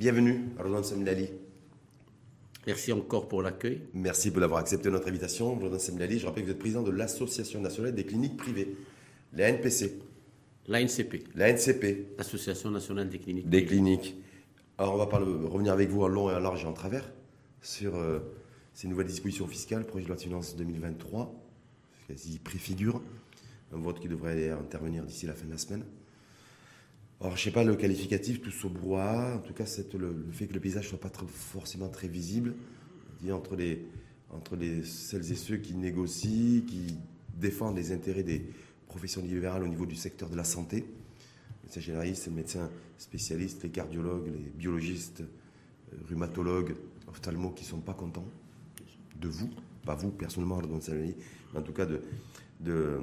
Bienvenue à Roland Semlali. Merci encore pour l'accueil. Merci pour avoir accepté notre invitation. Roland Semlali, je rappelle que vous êtes président de l'Association nationale des cliniques privées, la NPC. L'ANCP. La NCP. L'Association nationale des cliniques. Des cliniques. Alors on va parler, revenir avec vous en long et en large et en travers sur euh, ces nouvelles dispositions fiscales, projet de loi de finances 2023, quasi préfigure, un vote qui devrait intervenir d'ici la fin de la semaine. Alors, je sais pas le qualificatif, tout au bois. En tout cas, le, le, fait que le paysage soit pas forcément très visible. Entre les, entre les celles et ceux qui négocient, qui défendent les intérêts des professions libérales au niveau du secteur de la santé, les médecins généralistes, les médecins spécialistes, les cardiologues, les biologistes, euh, rhumatologues, ophtalmos qui sont pas contents de vous, pas vous personnellement, mais en tout cas de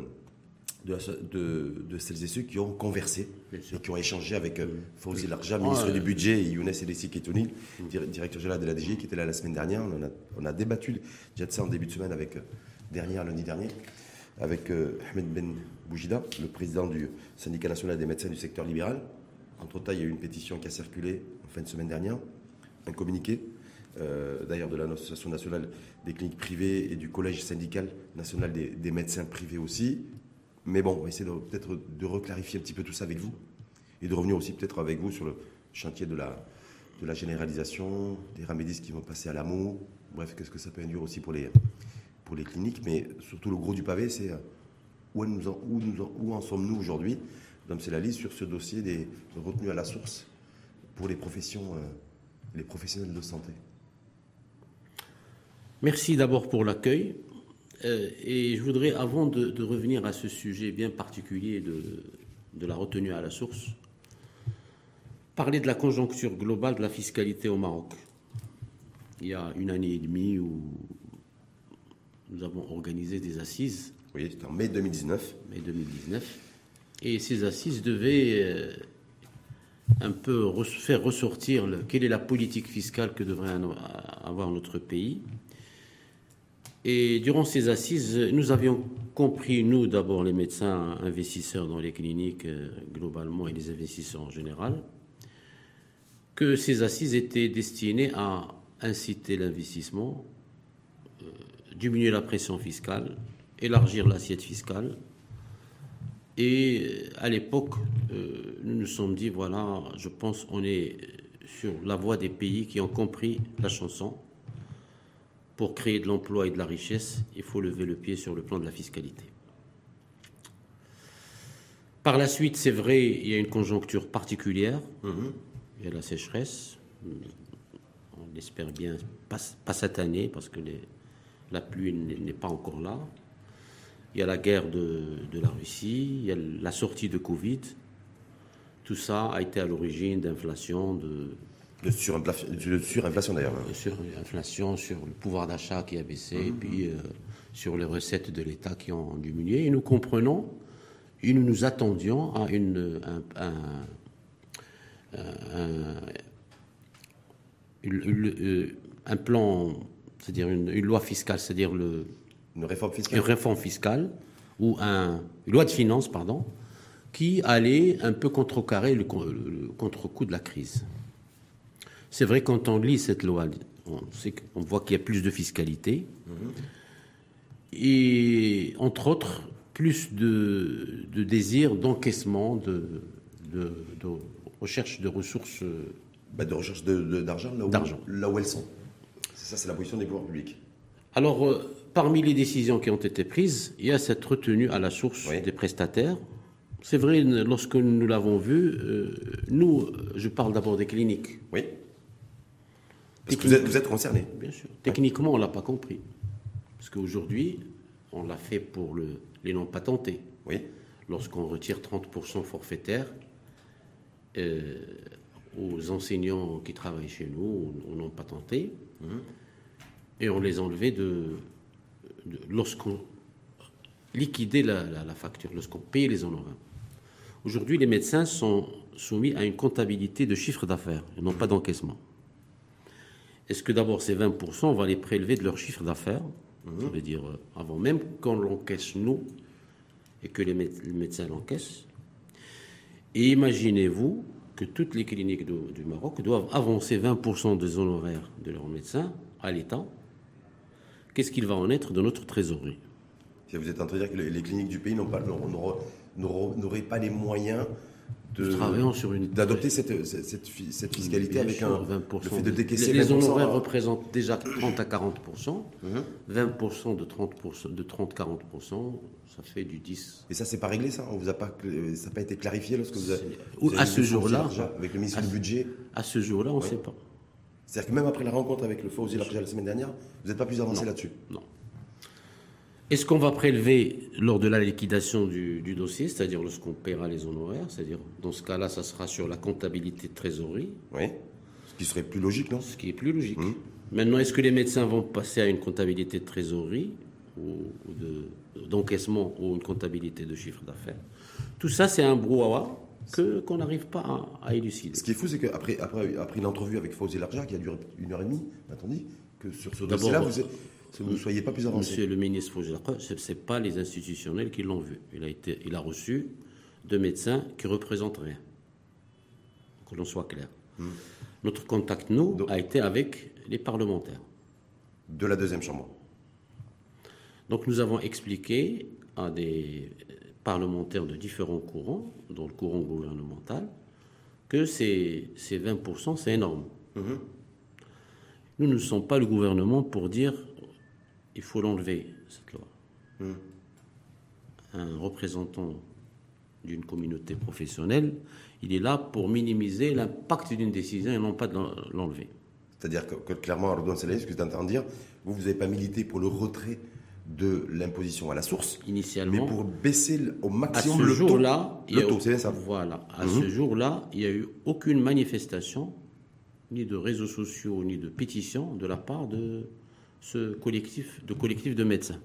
de, de, de, celles et ceux qui ont conversé et qui ont échangé avec euh, Fawzi Larja, ministre du Budget, et Younes Elessi Ketouni, directeur général de la DG, qui était là la semaine dernière. On a, on a débattu déjà de ça en début de semaine, avec, euh, dernière, lundi dernier, avec euh, Ahmed Ben Boujida, le président du syndicat national des médecins du secteur libéral. Entre-temps, il y a eu une pétition qui a circulé en fin de semaine dernière, un communiqué, euh, d'ailleurs de l'Association nationale des cliniques privées et du Collège syndical national des, des médecins privés aussi, mais bon, on va essayer peut-être de reclarifier un petit peu tout ça avec vous et de revenir aussi peut-être avec vous sur le chantier de la, généralisation, des ramédistes qui vont passer à l'amour. Bref, qu'est-ce que ça peut induire aussi pour les, cliniques. Mais surtout, le gros du pavé, c'est où, nous en, où, nous en, où en sommes-nous aujourd'hui, sur ce dossier des retenues à la source pour les professions, euh, les professionnels de santé? Merci d'abord pour l'accueil. Euh, et je voudrais, avant de, de, revenir à ce sujet bien particulier de, de, la retenue à la source, parler de la conjoncture globale de la fiscalité au Maroc. Il y a une année et demie où nous avons organisé des assises. Oui, c'était en mai 2019. Mai 2019. Et ces assises devaient euh, un peu faire ressortir le, quelle est la politique fiscale que devrait avoir notre pays et durant ces assises, nous avions compris, nous d'abord les médecins investisseurs dans les cliniques euh, globalement et les investisseurs en général, que ces assises étaient destinées à inciter l'investissement, euh, diminuer la pression fiscale, élargir l'assiette fiscale. Et euh, à l'époque, nous nous sommes dit, voilà, je pense on est sur la voie des pays qui ont compris la chanson pour créer de l'emploi et de la richesse, il faut lever le pied sur le plan de la fiscalité. Par la suite, c'est vrai, il y a une conjoncture particulière. Mmh. Il y a la sécheresse. On l'espère bien, pas, cette année, parce que la pluie n'est pas encore là. Il y a la guerre de, de, la Russie, il y a la sortie de Covid. Tout ça a été à l'origine d'inflation, de, de surinflation, d'ailleurs. De surinflation sur le pouvoir d'achat qui a baissé, mmh. et puis euh, sur les recettes de l'État qui ont diminué. Et nous comprenons, et nous nous attendions à une, un, un, un, une, un plan, c'est-à-dire une, une, loi fiscale, c'est-à-dire le, une réforme fiscale, une réforme fiscale ou un, une loi de finances, pardon, qui allait un peu contrecarrer le, le contre-coup de la crise. C'est vrai, quand on lit cette loi, on, sait on voit qu'il y a plus de fiscalité mmh. et, entre autres, plus de, de désir d'encaissement, de, de, de, recherche de ressources. Bah de recherche d'argent là, où, là où elles sont. Ça, c'est la position des pouvoirs publics. Alors, euh, parmi les décisions qui ont été prises, il y a cette retenue à la source oui. des prestataires. C'est vrai, lorsque nous l'avons vu, euh, nous, je parle d'abord des cliniques. Oui. Parce que vous êtes, vous êtes concerné. Bien sûr. Techniquement, on ne l'a pas compris. Parce qu'aujourd'hui, on l'a fait pour le, les non patentés. Oui. Lorsqu'on retire 30% forfaitaire euh, aux enseignants qui travaillent chez nous, aux non patentés, mmh. et on les enlevait de, de lorsqu'on liquidait la, la, la facture, lorsqu'on payait les honoraires. Aujourd'hui, les médecins sont soumis à une comptabilité de chiffre d'affaires, et non pas d'encaissement. Est-ce que d'abord ces 20%, on va les prélever de leur chiffre d'affaires? Mmh. Ça veut dire, euh, avant même qu'on l'encaisse nous et que les, mé les médecins l'encaissent. Et imaginez-vous que toutes les cliniques de- du Maroc doivent avancer 20% des honoraires de leurs médecins à l'État. Qu'est-ce qu'il va en être de notre trésorerie? Si Vous êtes en train de dire que les, les cliniques du pays pas- n'auraient pas les moyens de Nous travaillons sur une d'adopter cette, cette, cette fi- cette fiscalité avec sûr, un 20%. le fait de décaisser les, les 20%, honoraires représentent déjà 30 à 40 Mhm. 20 de 30 de 30 40 ça fait du 10. Et ça, c'est pas réglé, ça? On vous a pas, ça n'a pas été clarifié lorsque vous avez. C'est- vous avez à ce jour-là- avec le ministre à du ce- Budget? À ce jour-là, on ne sait pas. C'est-à-dire que même après la rencontre avec le Fawzi la semaine dernière, vous n'êtes pas plus avancé là-dessus? Non. Est-ce qu'on va prélever lors de la liquidation du, du dossier, c'est-à-dire lorsqu'on paiera les honoraires, c'est-à-dire dans ce cas-là, ça sera sur la comptabilité de trésorerie, Oui. Ce qui serait plus logique, non? Ce qui est plus logique. Mmh. Maintenant, est-ce que les médecins vont passer à une comptabilité de trésorerie ou, ou de- d'encaissement ou une comptabilité de chiffre d'affaires? Tout ça, c'est un brouhaha que, qu'on n'arrive pas à, à élucider. Ce qui est fou, c'est qu'après après, après une entrevue avec Fawzi qui a duré une heure et demie, que sur ce D'abord, dossier-là, vous êtes- vous ne soyez pas plus avancé. Monsieur le ministre ce n'est pas les institutionnels qui l'ont vu. Il a, été, il a reçu deux médecins qui représentent rien. Que l'on soit clair. Notre contact, nous, Donc- a été avec les parlementaires. De la deuxième chambre. Donc nous avons expliqué à des parlementaires de différents courants, dont le courant gouvernemental, que ces, ces 20%, c'est énorme. Mhm. Nous ne sommes pas le gouvernement pour dire il faut l'enlever, cette loi. Mhm. Un représentant d'une communauté professionnelle, il est là pour minimiser l'impact d'une décision et non pas de l'enlever. C'est-à-dire que, que clairement, Ardouan Saleh, ce que tu es en train de dire, vous, vous n'avez pas milité pour le retrait de l'imposition à la source, mais Initialement, pour baisser au à maximum ce le taux. Le a- taux, c'est bien ça. Voilà, à Mhm. ce jour-là, il n'y a eu aucune manifestation, ni de réseaux sociaux, ni de pétition de la part de ce collectif de, collectif de médecins.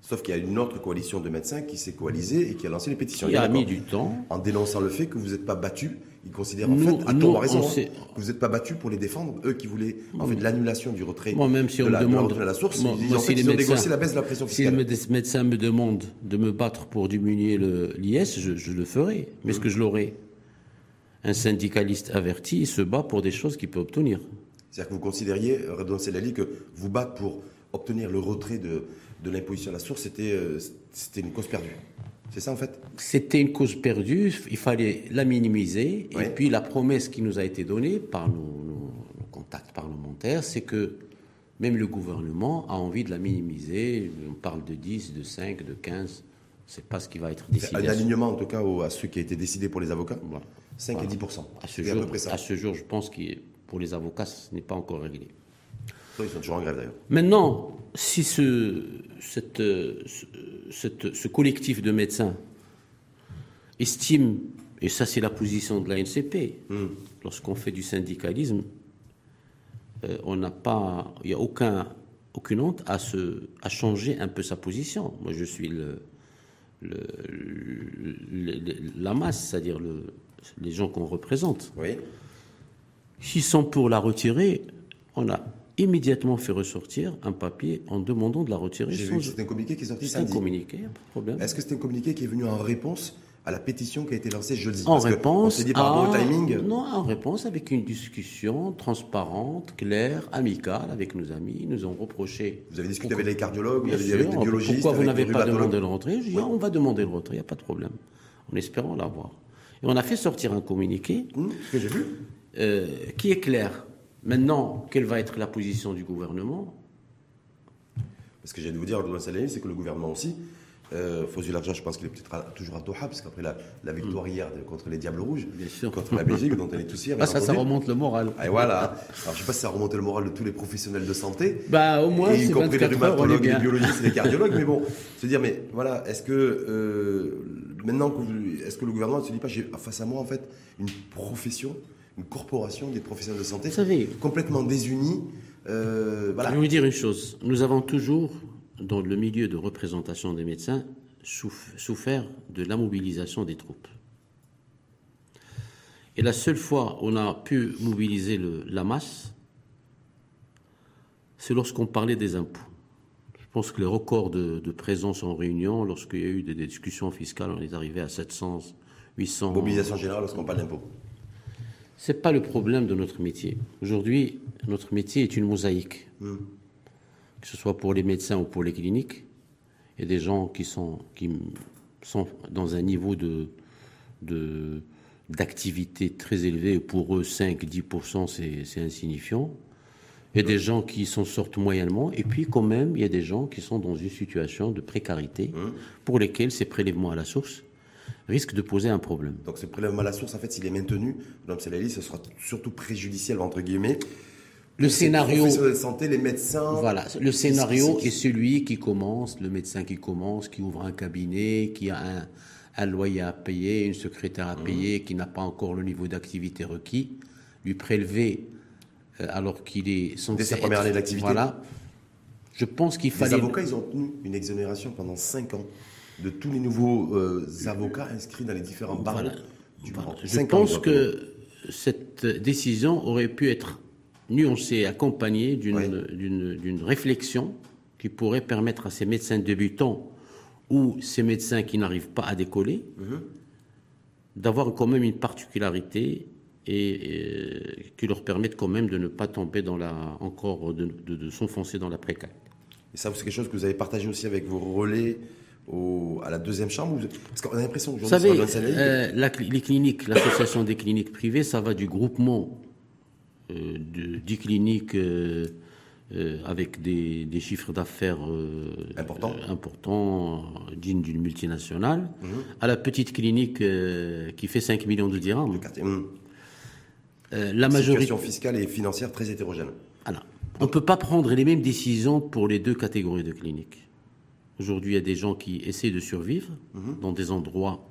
Sauf qu'il y a une autre coalition de médecins qui s'est coalisée et qui a lancé les pétitions. Il a mis du temps. En dénonçant le fait que vous n'êtes pas battus, ils considèrent en Nous- fait, à nous, tort raison, on hein, que vous n'êtes pas battus pour les défendre, eux qui voulaient en fait l'annulation du retrait Moi, même si de, on la, me de la demande- retenue à la source, moi- ils, disent, moi, en si fait, les ils ont médecins- négocié la baisse de la pression Si fiscale. médecin me demande de me battre pour diminuer l'IS, je, je le ferai. Mais est-ce que je l'aurai? Un syndicaliste averti, il se bat pour des choses qu'il peut obtenir. C'est-à-dire que vous considériez, Redouane Selali, que vous battre pour obtenir le retrait de, de l'imposition à la source, c'était euh, c'était une cause perdue. C'est ça en fait? C'était une cause perdue, il fallait la minimiser. Oui. Et puis la promesse qui nous a été donnée par nos, nos- nos contacts parlementaires, c'est que même le gouvernement a envie de la minimiser. On parle de 10, de 5, de 15. C'est pas ce qui va être décidé. Un alignement en tout cas au- à ce qui a été décidé pour les avocats Voilà. 5 Voilà. et 10 À ce, à jour, peu près ça. à ce jour, je pense que pour les avocats, ce n'est pas encore réglé. Ils sont toujours en grève d'ailleurs. Maintenant, si ce, cette, ce, cette- ce collectif de médecins estime, et ça c'est la position de la NCP, Hmm. lorsqu'on fait du syndicalisme, euh, on n'a pas, il n'y a aucun, aucune honte à, se, à changer un peu sa position. Moi, je suis le, le- le- le- la masse, c'est-à-dire le- les gens qu'on représente. Oui. S'ils sont pour la retirer, on a immédiatement fait ressortir un papier en demandant de la retirer. J'ai sans- vu que c'était un communiqué qui est sorti C'est un samedi. communiqué, pas de problème. Est-ce que c'était un communiqué qui est venu en réponse à la pétition qui a été lancée jeudi? En Parce que réponse On s'est dit par au timing. Non, en réponse avec une discussion transparente, claire, amicale avec nos amis. Ils nous ont reproché. Vous avez discuté avec les cardiologues, vous Bien avez dit sûr, avec les biologistes, pourquoi vous n'avez pas demandé le retrait Je dis, ah, on va demander le retrait, il n'y a pas de problème. En espérant l'avoir. Et on a fait sortir un communiqué ce que j'ai vu. Euh, qui est clair. Maintenant, quelle va être la position du gouvernement? Parce que j'ai de vous dire, c'est que le gouvernement aussi, euh, Larja, je pense qu'il est peut-être toujours à Doha, parce qu'après la, la victoire hier de- contre les Diables Rouges, Bien sûr. contre la Belgique, dont on est tous fiers. Ah, ça, ça remonte le moral. Et voilà. Alors, je ne sais pas si ça a remonté le moral de tous les professionnels de santé. Bah, au moins, et y compris les 24 heures, on est rhumatologues, les biologistes et les cardiologues. mais bon, se dire, mais voilà, est-ce que euh, maintenant, est-ce que le gouvernement ne se dit pas, j'ai face à moi en fait une profession, une corporation des professionnels de santé Vous savez, complètement désunie. euh, je voilà. vais vous dire une chose. Nous avons toujours, dans le milieu de représentation des médecins, souf- souffert de la mobilisation des troupes. Et la seule fois où on a pu mobiliser le- la masse, c'est lorsqu'on parlait des impôts. Je pense que les records de, de présence en réunion, lorsqu'il y a eu des, des discussions fiscales, on est arrivé à 700, 800. Mobilisation générale lorsqu'on parle d'impôts. C'est pas le problème de notre métier. Aujourd'hui, notre métier est une mosaïque. Hmm. Que ce soit pour les médecins ou pour les cliniques, il y a des gens qui sont, qui sont dans un niveau de, de, d'activité très élevé. Pour eux, 5-10%, c'est, c'est insignifiant. Il y a des gens qui s'en sortent moyennement. Et puis, quand même, il y a des gens qui sont dans une situation de précarité Hmm. pour lesquels ces prélèvements à la source risquent de poser un problème. Donc ce prélèvement à la source, en fait, s'il est maintenu, Madame Selali, ce sera surtout préjudiciel, entre guillemets. Le scénario, professionnels de santé, les médecins. voilà, le scénario est celui qui commence, le médecin qui commence, qui ouvre un cabinet, qui a un, un loyer à payer, une secrétaire à payer, qui n'a pas encore le niveau d'activité requis, lui prélever euh, alors qu'il est censé Dès sa première être- année d'activité. Voilà. Je pense qu'il Les fallait. avocats, ils ont obtenu une exonération pendant 5 ans de tous les nouveaux euh, avocats inscrits dans les différents barreaux Voilà. du Voilà. Maroc. Je pense que cette décision aurait pu être nuancée, accompagnée d'une Oui. d'une- d'une réflexion qui pourrait permettre à ces médecins débutants ou ces médecins qui n'arrivent pas à décoller Mhm. d'avoir quand même une particularité et, euh, qui leur permette quand même de ne pas tomber dans la encore de, de- de s'enfoncer dans la précarité. Et ça, c'est quelque chose que vous avez partagé aussi avec vos relais au- à la deuxième chambre ou- Parce qu'on a l'impression Vous qu'aujourd'hui, savez, Loi euh, la les cliniques, l'association des cliniques privées, ça va du groupement euh, de 10 cliniques euh, euh, avec des, des chiffres d'affaires Importants. dignes d'une multinationale, Mhm. à la petite clinique qui fait 5 millions de dirhams. Euh, la majorité. Situation fiscale et financière très hétérogène. Voilà. On ne peut pas prendre les mêmes décisions pour les deux catégories de cliniques. Aujourd'hui, il y a des gens qui essaient de survivre dans des endroits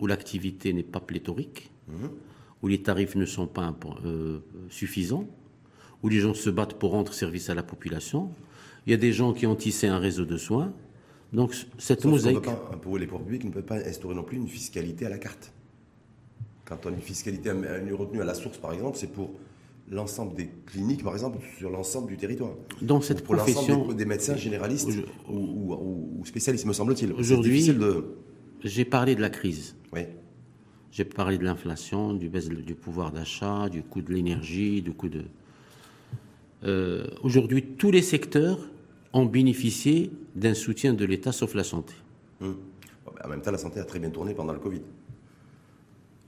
où l'activité n'est pas pléthorique, où les tarifs ne sont pas euh, suffisants, où les gens se battent pour rendre service à la population. Il y a des gens qui ont tissé un réseau de soins. Donc, cette Sauf mosaïque. pas, pour les pouvoirs publics, ne peut pas instaurer non plus une fiscalité à la carte. Quand on a une fiscalité, une retenue à la source, par exemple, c'est pour l'ensemble des cliniques, par exemple, sur l'ensemble du territoire. Dans cette pour profession, l'ensemble des, des médecins généralistes ou, ou- ou- ou spécialistes, me semble-t-il. Aujourd'hui- de. j'ai parlé de la crise. Oui. J'ai parlé de l'inflation, du baisse du pouvoir d'achat, du coût de l'énergie, du coût de. Euh, Aujourd'hui, tous les secteurs ont bénéficié d'un soutien de l'État, sauf la santé. Hum. Ben, En même temps, la santé a très bien tourné pendant le Covid.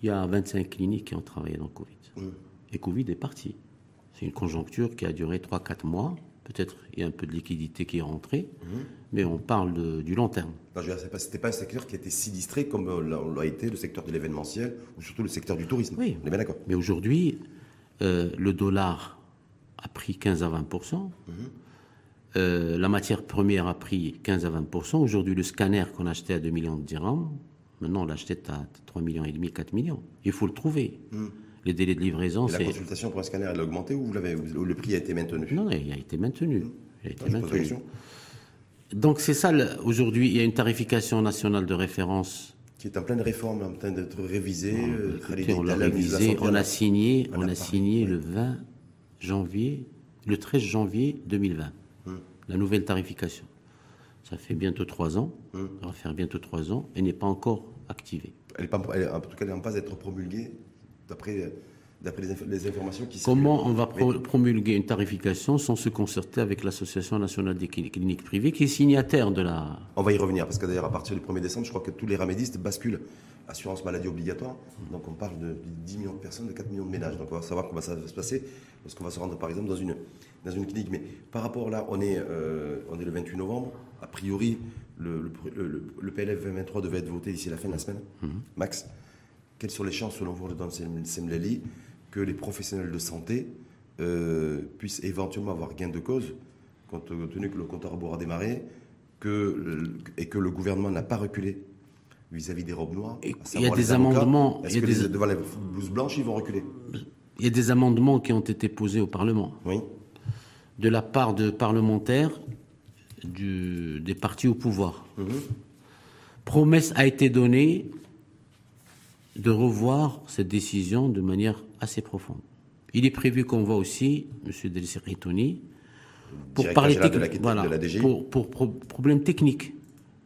Il y a 25 cliniques qui ont travaillé dans le Covid. Hum. Et Covid est parti. C'est une conjoncture qui a duré 3-4 mois. Peut-être il y a un peu de liquidité qui est rentrée, mais on parle de- du long terme. C'était pas un secteur qui était si distrait comme euh, l'a été le secteur de l'événementiel ou surtout le secteur du tourisme. Oui. On est bien d'accord. Mais aujourd'hui, euh, le dollar a pris 15 à 20% Euh, La matière première a pris 15 à 20% Aujourd'hui, le scanner qu'on achetait à 2 millions de dirhams, maintenant on l'achetait à 3 millions et demi, 4 millions. Il faut le trouver. Les délais de livraison, Et la consultation pour un scanner, elle a augmenté ou vous l'avez, le prix a été maintenu? Non, il a été maintenu. Il a été maintenu. Donc c'est ça, aujourd'hui, il y a une tarification nationale de référence Qui est en pleine réforme, en train d'être révisée. euh, Écoutez, on l'a la ministre de la révisé, Santé on a signé, on a signé oui. le 20 janvier, le 13 janvier 2020, Hum. la nouvelle tarification. Ça fait bientôt trois ans, Hum. ça va faire bientôt trois ans, et n'est pas encore activée. Elle est pas, elle en tout cas, elle n'est en passe d'être promulguée d'après, les, inf- les informations qui Comment circulent. on va pro- promulguer une tarification sans se concerter avec l'Association nationale des cli- cliniques privées, qui est signataire de la... On va y revenir, parce que d'ailleurs, à partir du 1er décembre, je crois que tous les ramédistes basculent assurance maladie obligatoire. Donc on parle de 10 millions de personnes, de 4 millions de ménages. Donc on va savoir comment ça va se passer lorsqu'on va se rendre, par exemple, dans une, dans une clinique. Mais par rapport là, on est, euh, on est le 28 novembre. A priori, le, le, le- le PLF 2023 devait être voté d'ici la fin de la semaine. Max, quelles sont les chances, selon vous, dans Semleli, que les professionnels de santé euh, puissent éventuellement avoir gain de cause, compte tenu que le compte à rebours a démarré, que, et que le gouvernement n'a pas reculé vis-à-vis des robes noires il y a des amendements, Est-ce que des- les- devant les blouses blanches, ils vont reculer? Il y a des amendements qui ont été posés au Parlement. Oui. de la part de parlementaires du- des partis au pouvoir. Promesse a été donnée de revoir cette décision de manière assez profonde. Il est prévu qu'on voit aussi M. Delcer Ritoni pour parler de la- technique, de la voilà, DGI. pour, pour pro- problèmes techniques,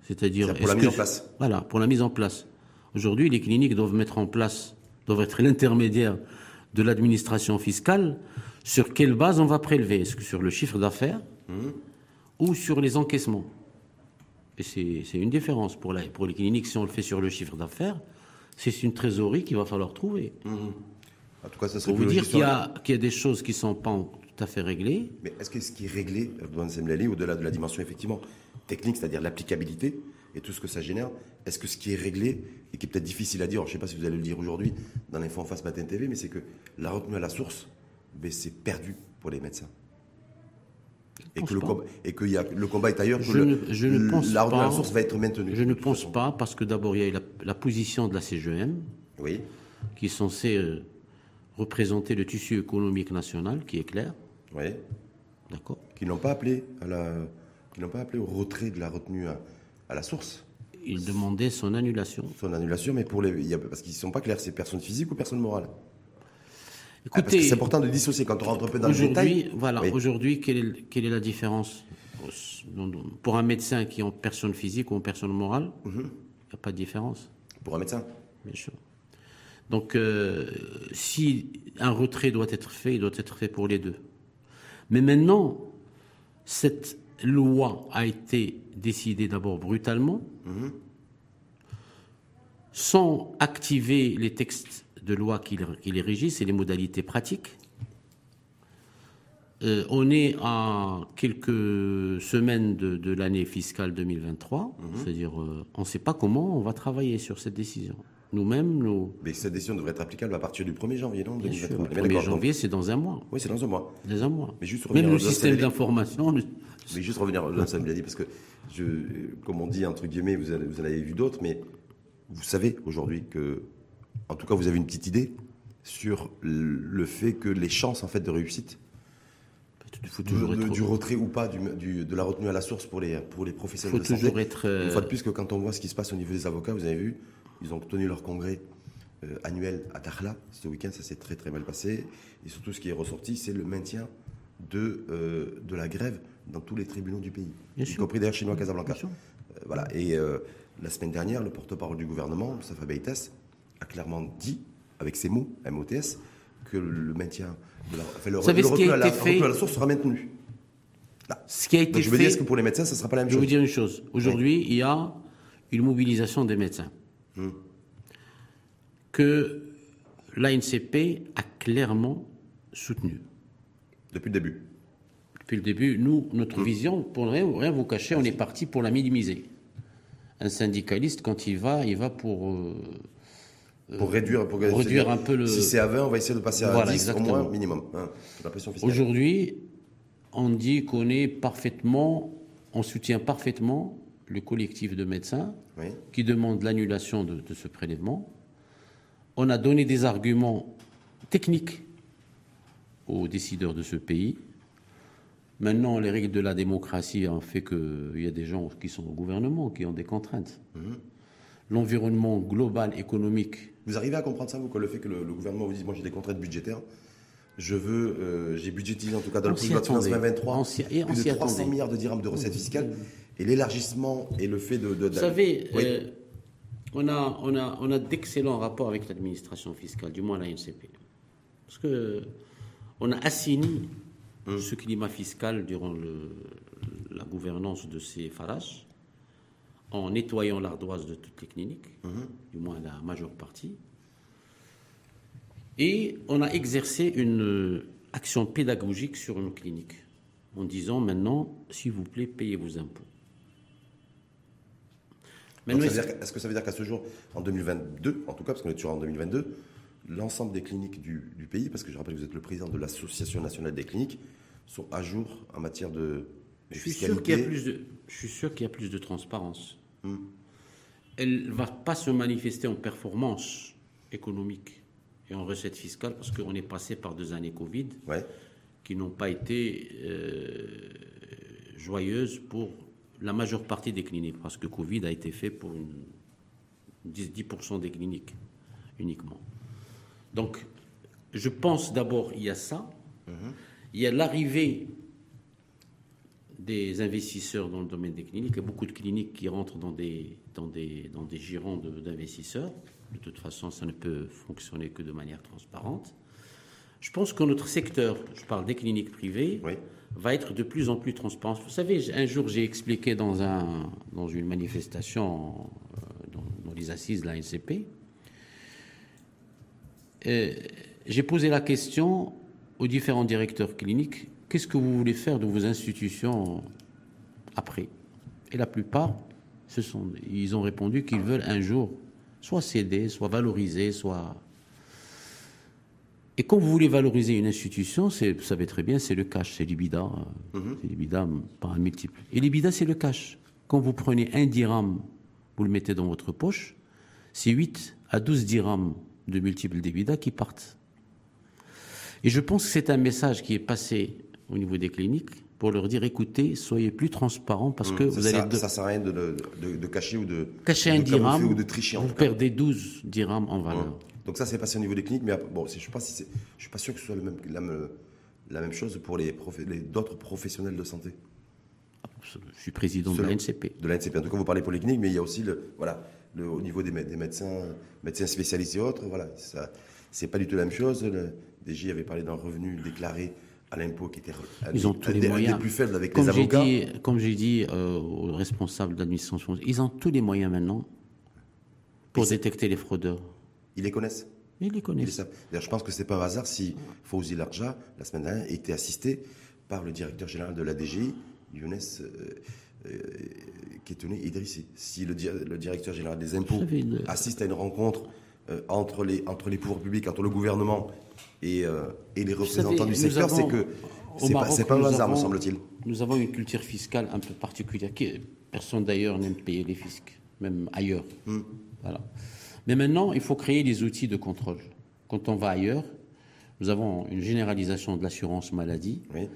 c'est-à-dire pour la mise en place. Voilà, pour la mise en place. Aujourd'hui, les cliniques doivent mettre en place, doivent être l'intermédiaire de l'administration fiscale, sur quelle base on va prélever? Est-ce que sur le chiffre d'affaires ou sur les encaissements? Et c'est une différence pour, la, pour les cliniques. Si on le fait sur le chiffre d'affaires, c'est une trésorerie qu'il va falloir trouver. En tout cas, ça serait Pour vous dire qu'il y, a, qu'il y a des choses qui ne sont pas tout à fait réglées. Mais est-ce que ce qui est réglé, au-delà de la dimension effectivement technique, c'est-à-dire l'applicabilité et tout ce que ça génère, est-ce que ce qui est réglé et qui est peut-être difficile à dire, je ne sais pas si vous allez le dire aujourd'hui dans l'info en face matin TV, mais c'est que la retenue à la source, ben, c'est perdu pour les médecins. Et que, le combat, et que y a, le combat est ailleurs, je ne, je ne pense la pas, source va être maintenue. Je ne pense pas, parce que d'abord, il y a la, la, position de la CGM, oui. qui est censée euh, représenter le tissu économique national, qui est clair. Oui. D'accord. Qui n'ont pas appelé à la, qui n'ont pas appelé au retrait de la retenue à, à la source. Ils demandaient son annulation. Son annulation, mais pour les, il y a, parce qu'ils ne sont pas clairs, c'est personne physique ou personne morale? Écoutez, ah, parce que c'est important de dissocier quand on rentre un peu dans le détail. Voilà, Oui. aujourd'hui, quelle est, quelle est la différence pour un médecin qui est en personne physique ou en personne morale Il Mhm. n'y a pas de différence, Pour un médecin. bien sûr. Donc, euh, si un retrait doit être fait, il doit être fait pour les deux. Mais maintenant, cette loi a été décidée d'abord brutalement, sans activer les textes de loi qui, les- qui les régissent et les modalités pratiques. Euh, on est à quelques semaines de, de l'année fiscale 2023, c'est-à-dire euh, on ne sait pas comment on va travailler sur cette décision. Nous-mêmes, nous, Mais cette décision devrait être applicable à partir du 1er janvier, non bien sûr, 2023. le Mais 1er d'accord, janvier, c'est dans un mois. Oui, c'est dans un mois. Dans un mois. Mais juste Même revenir le système d'information, le- Mais juste revenir à dit, parce que, je, comme on dit, entre guillemets, vous, avez- vous en avez vu d'autres, mais vous savez aujourd'hui que, en tout cas, vous avez une petite idée sur le fait que les chances en fait de réussite il faut de- toujours de- être, du retrait ou pas du, du- de la retenue à la source pour les, pour les professionnels faut de santé. être, euh, Une fois de plus que quand on voit ce qui se passe au niveau des avocats, vous avez vu, ils ont tenu leur congrès euh, annuel à Dakhla ce week-end, ça s'est très très mal passé. Et surtout, ce qui est ressorti, c'est le maintien de, euh, de la grève dans tous les tribunaux du pays, Bien y sûr. compris d'ailleurs chez nous à Casablanca. Bien sûr. Euh, voilà. Et euh, la semaine dernière, le porte-parole du gouvernement, Moustapha Beites, a clairement dit, avec ses mots, MOTS, que le maintien de la, enfin, le, Vous savez le ce qui retour a à la, fait à la source sera maintenu. ce qui a été Donc je me fait. dis, est-ce que pour les médecins, ça ne sera pas la même Je vais chose vous dire une chose. Aujourd'hui, il y a une mobilisation des médecins que l'ANCP a clairement soutenue. Depuis le début. Depuis le début, nous, notre vision, pour ne rien, rien vous cacher, on est parti pour la minimiser. Un syndicaliste, quand il va, il va pour euh, Pour réduire, pour réduire un peu le- Si c'est à 20, on va essayer de passer à Voilà, 10 exactement. au moins minimum. hein, la pression fiscale. Aujourd'hui, on dit qu'on est parfaitement, on soutient parfaitement le collectif de médecins Oui. qui demande l'annulation de, de ce prélèvement. On a donné des arguments techniques aux décideurs de ce pays. Maintenant, les règles de la démocratie ont fait qu'il y a des gens qui sont au gouvernement, qui ont des contraintes. L'environnement global économique Vous arrivez à comprendre ça, vous, que le fait que le, le gouvernement vous dise, moi j'ai des contraintes budgétaires, je veux, euh, j'ai budgétisé en tout cas dans On le projet de loi de finances attendait. 2023, On s'y- et plus de s'y 300 attendait. milliards de dirhams de recettes fiscales, et l'élargissement et le fait de... de- Vous savez, Oui. euh, on a, on a, on a d'excellents rapports avec l'administration fiscale, du moins la NCP. Parce que on a assaini ce climat fiscal durant le- la gouvernance de ces FARAS en nettoyant l'ardoise de toutes les cliniques, du moins la majeure partie. Et on a exercé une euh, action pédagogique sur nos cliniques en disant maintenant, s'il vous plaît, payez vos impôts. Est-ce que ça veut dire qu'à ce jour, en 2022, en tout cas, parce qu'on est toujours en 2022, l'ensemble des cliniques du, du pays, parce que je rappelle que vous êtes le président de l'Association nationale des cliniques, sont à jour en matière de, de Je suis fiscalité sûr qu'il y a plus de, je suis sûr qu'il y a plus de transparence. Elle ne va pas se manifester en performance économique et en recette fiscale parce qu'on est passé par deux années Covid Ouais. qui n'ont pas été euh, joyeuses pour la majeure partie des cliniques parce que Covid a été fait pour une 10%, 10% des cliniques uniquement. Donc, je pense d'abord il y a ça, il y a l'arrivée des investisseurs dans le domaine des cliniques. Il y a beaucoup de cliniques qui rentrent dans des, dans des, dans des girons d'investisseurs. De toute façon, ça ne peut fonctionner que de manière transparente. Je pense que notre secteur, je parle des cliniques privées, Oui. va être de plus en plus transparent. Vous savez, un jour, j'ai expliqué dans, un, dans une manifestation euh, dans, dans les assises de la NCP, euh, j'ai posé la question aux différents directeurs cliniques, qu'est-ce que vous voulez faire de vos institutions après? Et la plupart, ce sont, ils ont répondu qu'ils veulent un jour soit céder, soit valoriser, soit... Et quand vous voulez valoriser une institution, vous savez très bien, c'est le cash, c'est l'IBIDA. euh, C'est l'IBIDA par un multiple. Et l'IBIDA, c'est le cash. Quand vous prenez un dirham, vous le mettez dans votre poche, c'est 8 à 12 dirhams de multiples d'IBIDA qui partent. Et je pense que c'est un message qui est passé au niveau des cliniques pour leur dire écoutez, soyez plus transparents parce que Mmh, ça, vous allez ça, de- ça sert à rien de, de- cacher ou de, cacher un dirham, ou de tricher. en vous perdez 12 dirhams en valeur. Hum. Donc ça, c'est passé au niveau des cliniques, mais bon, je ne pas si c'est- je suis pas sûr que ce soit le même, la, même- la même chose pour les, d'autres professionnels de santé. Je suis président de Selon- la NCP. De la NCP. En tout cas, vous parlez pour les cliniques, mais il y a aussi le, voilà, le, au niveau des, mé- des médecins, médecins spécialistes et autres. Voilà, ça, c'est pas du tout la même chose. Le DG avait parlé d'un revenu déclaré à l'impôt qui était un, Ils ont tous les moyens. des plus faibles avec Comme les avocats. dit, comme j'ai dit euh, aux responsables d'administration, ils ont tous les moyens maintenant pour détecter les fraudeurs. Ils les connaissent. Ils les connaissent. je pense que c'est pas un hasard si Fauzi Larja, la semaine dernière, était assisté par le directeur général de la DGI, Younes euh, euh, Ketouné Idrissi. Si le, di- le directeur général des impôts Vous savez, le- assiste à une rencontre euh, entre, les, entre les pouvoirs publics, entre le gouvernement et, euh, et les représentants savez, du secteur, c'est que c'est pas, pas un hasard, me semble-t-il. Nous avons une culture fiscale un peu particulière. qui- Personne d'ailleurs n'aime payer les fiscs, même ailleurs. Hmm. Voilà. Mais maintenant, il faut créer des outils de contrôle. Quand on va ailleurs, nous avons une généralisation de l'assurance maladie Oui,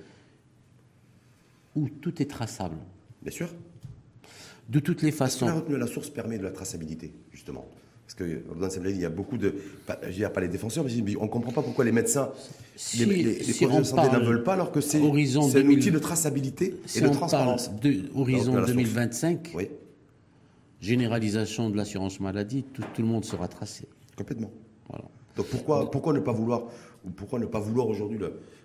où tout est traçable. bien sûr. De toutes les la façons. retenue à la source permet de la traçabilité, justement? Parce que dans cette maladie, il y a beaucoup de. Pas, je dirais pas les défenseurs, mais on ne comprend pas pourquoi les médecins, Si- les, les, si de santé n'en veulent pas, alors que c'est un 2000 outil de traçabilité Si et de transparence. de horizon Donc, à la source. 2025, Oui, généralisation de l'assurance maladie, tout, tout le monde sera tracé. complètement. Voilà. Donc pourquoi, pourquoi ne pas vouloir, ou pourquoi ne pas vouloir aujourd'hui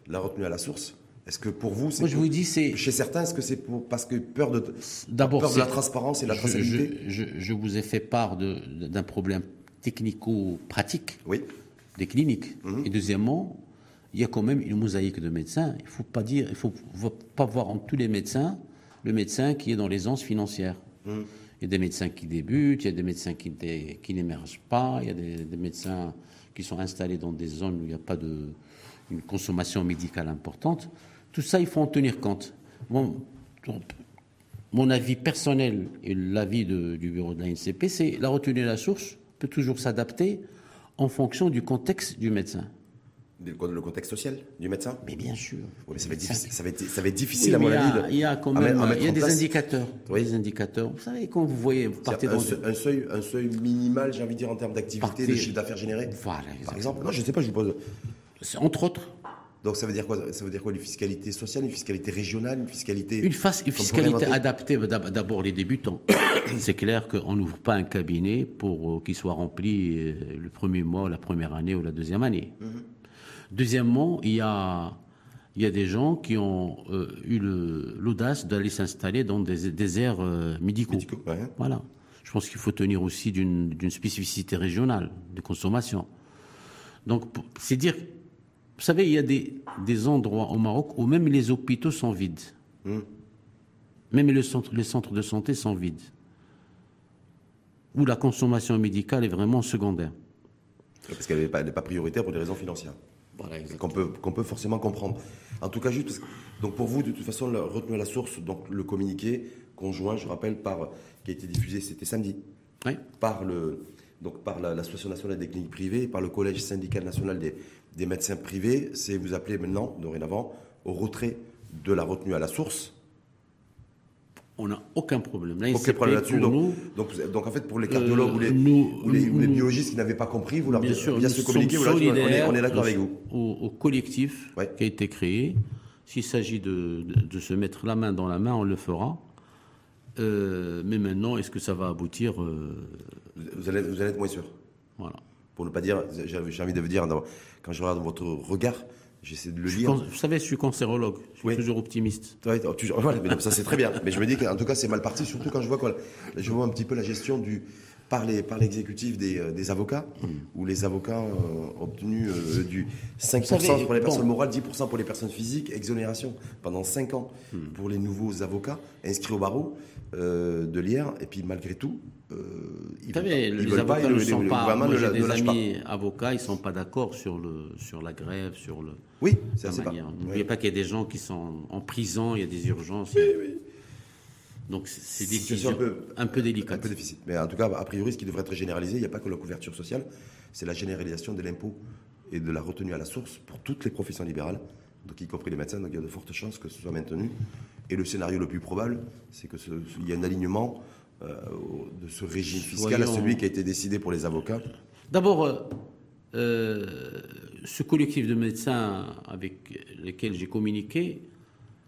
la retenue à la source Est-ce que pour vous, c'est Moi, je vous dis, c'est chez certains, est-ce que c'est pour, parce que peur de d'abord peur de la transparence et de la traçabilité je, je- je vous ai fait part d'un problème technico-pratique Oui, des cliniques. Mhm. Et deuxièmement, il y a quand même une mosaïque de médecins. Il faut pas dire, il faut faut pas voir en tous les médecins le médecin qui est dans l'aisance financière. Mhm. Il y a des médecins qui débutent, il y a des médecins qui n'émergent pas, il y a des, des médecins qui sont installés dans des zones où il n'y a pas de une consommation médicale importante. Tout ça, il faut en tenir compte. Mon, mon avis personnel et l'avis de- du bureau de la NCP, c'est la retenue à la source peut toujours s'adapter en fonction du contexte du médecin. le contexte social du médecin? Mais bien sûr. Oui, mais ça va être difficile, ça va être, ça va être Oui, difficile à mon il y a- avis. de- il y a quand à même mettre- à mettre il y a en des place. indicateurs. Oui. Des indicateurs. Vous savez, quand vous voyez, vous partez un, dans seuil, un seuil, un seuil minimal, j'ai envie de dire, en termes d'activité, de chiffre d'affaires généré Voilà, Par exemple Non, je ne sais pas, je vous pose. C'est Entre autres, Donc ça veut dire quoi? Ça veut dire quoi Une fiscalité sociale, une fiscalité régionale, une fiscalité. une, face, une fiscalité adaptée d'ab- d'abord les débutants. C'est clair qu'on n'ouvre pas un cabinet pour euh, qu'il soit rempli euh, le premier mois, la première année ou la deuxième année. Deuxièmement, il y a, il y a des gens qui ont euh, eu l'audace d'aller s'installer dans des déserts euh, médicaux. Médicaux, ouais. Voilà. Je pense qu'il faut tenir aussi d'une d'une spécificité régionale de consommation. Donc, c'est dire, vous savez, il y a des, des endroits au Maroc où même les hôpitaux sont vides. Hmm. Même le centre- les centres de santé sont vides. Où la consommation médicale est vraiment secondaire. Parce qu'elle n'est pas, prioritaire pour des raisons financières. Voilà, qu'on peut, qu'on peut forcément comprendre. En tout cas, juste, parce que- donc pour vous, de toute façon, à la source, donc le communiqué conjoint, je rappelle, par, qui a été diffusé, c'était samedi, Oui. par, le, donc par la- l'Association nationale des cliniques privées, par le Collège syndical national des, des médecins privés, c'est vous appelez maintenant, dorénavant, au retrait de la retenue à la source. On n'a aucun problème. Là, Aucun problème là-dessus. Donc, nous, donc, en fait, pour les cardiologues Euh, ou, les, nous- ou, les, ou les nous- biologistes qui n'avaient pas compris, vous leur Bien sûr, sommes leur dites, on on est d'accord avec vous. Au, au collectif Ouais. qui a été créé. S'il s'agit de, de- de se mettre la main dans la main, on le fera. Euh, mais maintenant, est-ce que ça va aboutir Euh, Vous allez, vous allez être moins sûr. Voilà. pour ne pas dire, j'ai envie de vous dire, quand je regarde votre regard, j'essaie de le lire. Vous savez, je suis cancérologue, je suis toujours optimiste. ça c'est très bien, mais je me dis qu'en tout cas c'est mal parti, surtout quand je vois quoi, je vois un petit peu la gestion du par l'exécutif des, euh, des, avocats, hmm. où les avocats ont obtenu euh, du 5% pour les personnes morales, 10% pour les personnes physiques, exonération pendant 5 ans hmm. pour les nouveaux avocats inscrits au barreau euh, de l'IR, et puis malgré tout, ils, savez, les avocats ne sont pas, moi j'ai des amis avocats, ils ne sont pas d'accord sur, le, sur la grève, sur le... Oui, c'est ça. N'oubliez pas qu'il y a des gens qui sont en prison, il y a des urgences. Oui, oui. Donc c'est un peu, un peu délicat. Un peu difficile. Mais en tout cas, a priori, ce qui devrait être généralisé, il n'y a pas que la couverture sociale, c'est la généralisation de l'impôt et de la retenue à la source pour toutes les professions libérales, donc y compris les médecins. Donc il y a de fortes chances que ce soit maintenu. Et le scénario le plus probable, c'est qu'il y a un alignement euh, de ce régime fiscal à celui qui a été décidé pour les avocats. D'abord, euh, euh, ce collectif de médecins avec lesquels j'ai communiqué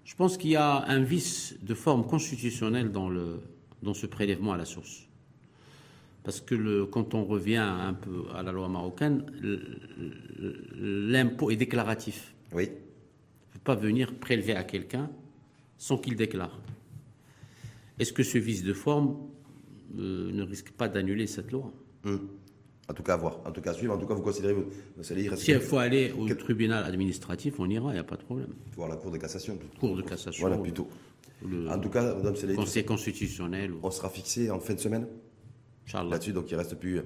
je pense qu'il y a un vice de forme constitutionnelle dans, le, dans ce prélèvement à la source. Parce que le, quand on revient un peu à la loi marocaine, l'impôt est déclaratif. Oui. ne peut pas venir prélever à quelqu'un sans qu'il déclare. Est-ce que ce vice de forme euh, ne risque pas d'annuler cette loi? Hum. En tout cas, à voir. En tout cas, suivre. En tout cas, vous considérez. Vous, si il faut aller au tribunal administratif, on ira, il n'y a pas de problème. Voir la Cour de cassation. Cour de cassation. Voilà, plutôt. en tout cas, Madame. Conseil constitutionnel. On sera fixé en fin de semaine Là-dessus, donc il reste plus.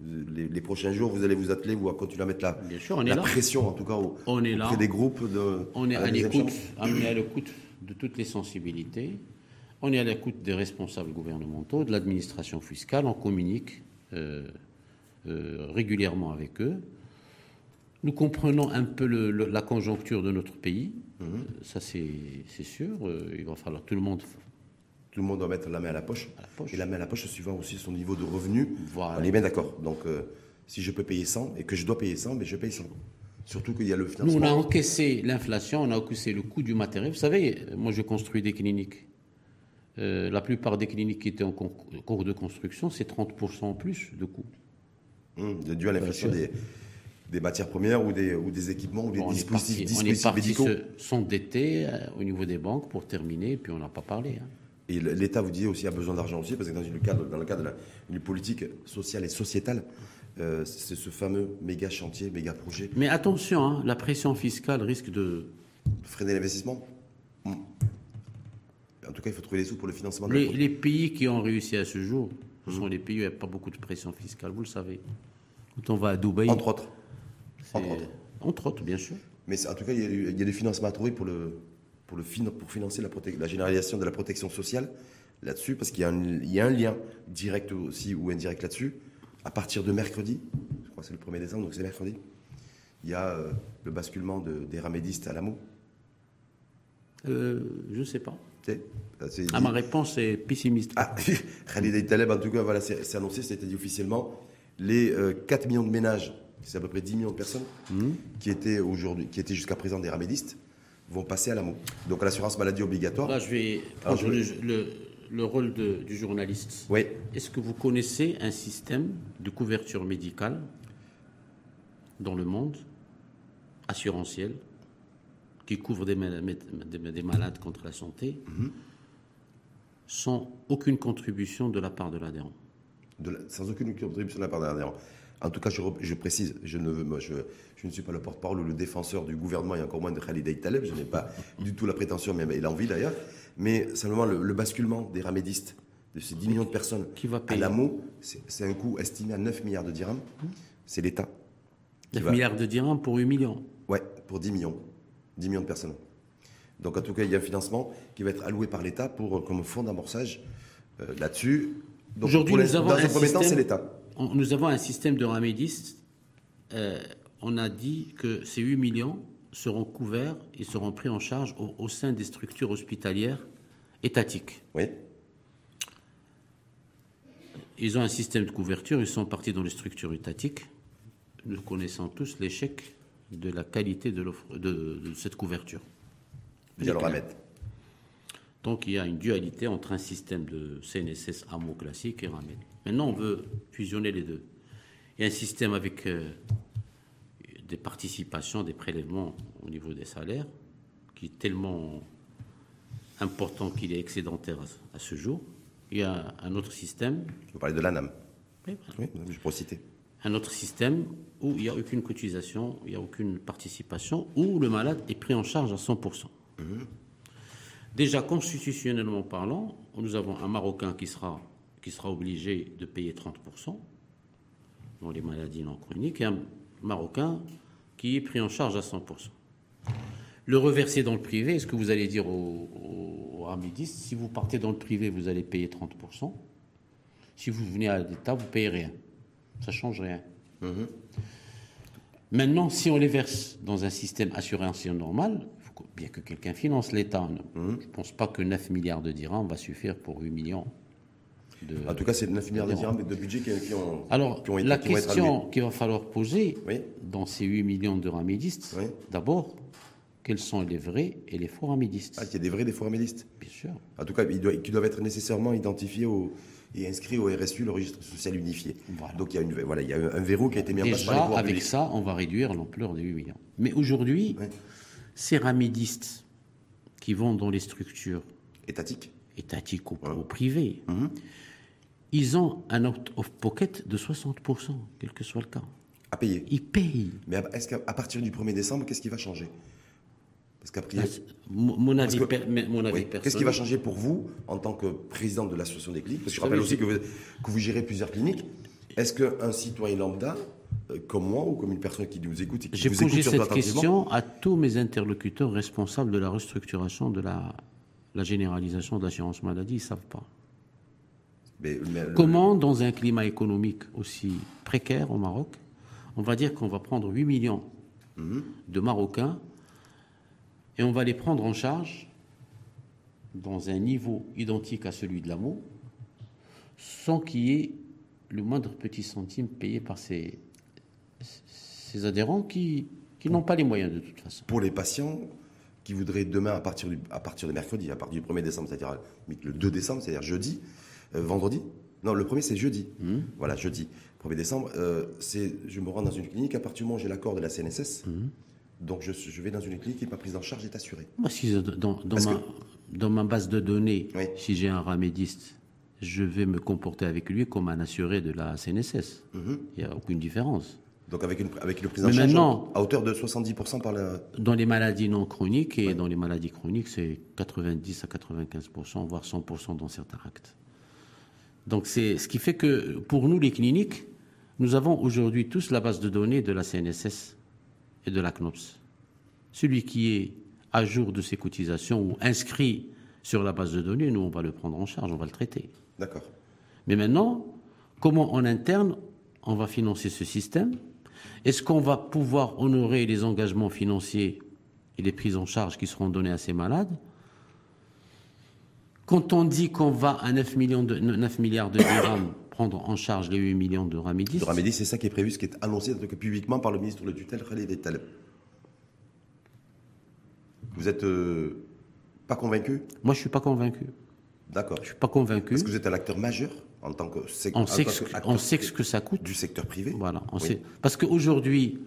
Les, prochains jours, vous allez vous atteler, vous continuer à mettre la, Bien sûr, on est la là. pression, en tout cas, au, on est là. des groupes. De, on est à l'écoute, on est à l'écoute de toutes les sensibilités. On est à l'écoute des responsables gouvernementaux, de l'administration fiscale. On communique. Euh, euh, régulièrement avec eux. Nous comprenons un peu la conjoncture de notre pays, mhm. euh, ça c'est sûr. Il va falloir tout le monde. Tout le monde doit mettre la main à la poche. Et la main à la poche suivant aussi son niveau de revenu. On est bien d'accord. Donc si je peux payer 100 et que je dois payer 100, mais je paye 100. Surtout qu'il y a le financement. Nous, on a encaissé l'inflation, on a encaissé le coût du matériel. Vous savez, moi, je construis des cliniques. la plupart des cliniques qui étaient en cours de construction, c'est 30% en plus de coûts. Mmh, dû à l'inflation des, des, matières premières ou des, ou des équipements ou des dispositifs, dispositifs on est médicaux. s'endetter euh, au niveau des banques pour terminer, puis on n'a pas parlé. Hein. Et l'État, vous disiez aussi, a besoin d'argent aussi, parce que dans le cadre, dans le cadre d'une politique sociale et sociétale, euh, c'est ce fameux méga chantier, méga projet. Mais attention, hein, la pression fiscale risque de... Freiner l'investissement mmh. En tout cas, il faut trouver les sous pour le financement. Les, les pays qui ont réussi à ce jour, ce sont les pays où il n'y a pas beaucoup de pression fiscale, vous le savez. Quand on va à Dubaï. Entre autres. Entre autres. bien sûr. Mais en tout cas, il y, a, des financements à trouver pour, le, pour, le, pour financer la, la généralisation de la protection sociale là-dessus, parce qu'il y, y, a un lien direct aussi ou indirect là-dessus. À partir de mercredi, je crois que c'est le 1er décembre, donc c'est mercredi, il y a euh, le basculement de, des ramédistes à l'AMO. Euh, je ne sais pas. Ah, ma réponse est pessimiste. Ah, Khalid Taleb, en tout cas, voilà, c'est annoncé, c'était dit officiellement. Les 4 euh, millions de ménages, c'est à peu près 10 millions de personnes, hmm. qui étaient aujourd'hui, qui étaient jusqu'à présent des ramédistes, vont passer à l'AMO. Donc l'assurance maladie obligatoire. Là, je vais le, rôle du journaliste. Oui. Est-ce que vous connaissez un système de couverture médicale dans le monde, assurantiel, qui couvre des, des, malades contre la santé, mhm. sans aucune contribution de la part de l'adhérent? sans aucune contribution de la part de l'adhérent. En tout cas, je, précise, je ne, moi, je, je, ne suis pas le porte-parole ou le défenseur du gouvernement et encore moins de Khalid Taleb. Je n'ai pas du tout la prétention, mais et l'envie d'ailleurs. Mais simplement, le, basculement des ramédistes, de ces 10 millions de personnes qui va payer. à l'AMO, c'est un coût estimé à 9 milliards de dirhams. C'est l'État. 9 milliards de dirhams pour 8 millions Ouais, pour 10 millions. 10 millions de personnes. Donc en tout cas, il y a un financement qui va être alloué par l'État pour comme fonds d'amorçage euh, là-dessus. Aujourd'hui, nous avons un système, c'est l'État. Nous avons un système de ramédistes. Euh, on a dit que ces 8 millions seront couverts et seront pris en charge au, sein des structures hospitalières étatiques. Oui. Ils ont un système de couverture, ils sont partis dans les structures étatiques. Nous connaissons tous l'échec de la qualité de, l'offre, de, cette couverture. le Donc il y a une dualité entre un système de CNSS AMO classique et RAMED. Maintenant, on veut fusionner les deux. Il y a un système avec euh, des participations, des prélèvements au niveau des salaires, qui est tellement important qu'il est excédentaire à, ce jour. Il y a un autre système. Vous parlez de l'ANAM Oui, je pourrais citer. Un autre système où il n'y a aucune cotisation, il n'y a aucune participation, où le malade est pris en charge à 100%. Mhm. Déjà, constitutionnellement parlant, nous avons un Marocain qui sera, qui sera obligé de payer 30% dans les maladies non chroniques et un Marocain qui est pris en charge à 100%. Le reverser dans le privé, est-ce que vous allez dire aux, ramidistes, si vous partez dans le privé, vous allez payer 30% Si vous venez à l'État, vous payez rien. Ça ne change rien. Mhm. Maintenant, si on les verse dans un système assurantiel normal, bien que quelqu'un finance l'État, mhm. je ne pense pas que 9 milliards de dirhams va suffire pour 8 millions. De, en tout cas, c'est 9 milliards de dirhams de budget qui, ont, Alors, la question qu'il va falloir poser dans ces 8 millions de ramidistes, d'abord, quels sont les vrais et les faux ramidistes Ah, il y a des vrais et des faux ramidistes Bien sûr. En tout cas, ils doivent, doivent être nécessairement identifiés au, et inscrits au RSU, le registre social unifié. Donc il y, a une, voilà, il y a un verrou qui a été mis en place par avec ça, on va réduire l'ampleur des 8 millions. Mais aujourd'hui, ces ramidistes qui vont dans les structures étatiques, étatiques ou, privées, mhm. Ils ont un out-of-pocket de 60%, quel que soit le cas. À payer Ils payent. Mais est-ce qu'à partir du 1er décembre, qu'est-ce qui va changer? Parce qu'après, mon avis, Qu'est-ce qui va changer pour vous en tant que président de l'association des cliniques? Parce que je rappelle aussi que vous, que vous gérez plusieurs cliniques. Est-ce qu'un citoyen lambda euh, comme moi ou comme une personne qui nous écoute et qui J'ai posé cette question à tous mes interlocuteurs responsables de la restructuration de la, la généralisation de l'assurance maladie, ils ne savent pas. Comment, dans un climat économique aussi précaire au Maroc, on va dire qu'on va prendre 8 millions mhm. de Marocains et on va les prendre en charge dans un niveau identique à celui de l'amour, sans qu'il y ait le moindre petit centime payé par ces, ces adhérents qui, qui n'ont pas les moyens de toute façon. Pour les patients qui voudraient demain, à partir, du, à partir de mercredi, à partir du 1er décembre, c'est-à-dire le 2 décembre, c'est-à-dire jeudi, euh, vendredi, non, le premier c'est jeudi. Mmh. Voilà, jeudi, 1er décembre, euh, c'est je me rends dans une clinique, à partir du moment où j'ai l'accord de la CNSS, mmh. donc je, je, vais dans une clinique et ma prise en charge est assurée. Moi, si dans, dans, ma, dans, ma, base de données, si j'ai un ramédiste, je vais me comporter avec lui comme un assuré de la CNSS. Mmh. Il n'y a aucune différence. Donc avec, une, avec prise en charge à hauteur de 70% par la... Dans les maladies non chroniques et dans les maladies chroniques, c'est 90 à 95%, voire 100% dans certains actes. Donc c'est ce qui fait que pour nous, les cliniques, nous avons aujourd'hui tous la base de données de la CNSS et de la CNOPS. Celui qui est à jour de ses cotisations ou inscrit sur la base de données, nous, on va le prendre en charge, on va le traiter. D'accord. Mais maintenant, comment en interne on va financer ce système? Est-ce qu'on va pouvoir honorer les engagements financiers et les prises en charge qui seront données à ces malades? Quand on dit qu'on va à 9, millions de, 9 milliards de dirhams prendre en charge les 8 millions de ramidis De ramidis, c'est ça qui est prévu, ce qui est annoncé publiquement par le ministre de tutelle, Khalid Taleb. Vous êtes euh, pas convaincu? Moi, je suis pas convaincu. D'accord. Je suis pas convaincu. Est-ce que vous êtes un acteur majeur en tant que on sait, on sait ce que ça coûte du secteur privé. Voilà, on sait. Parce qu'aujourd'hui,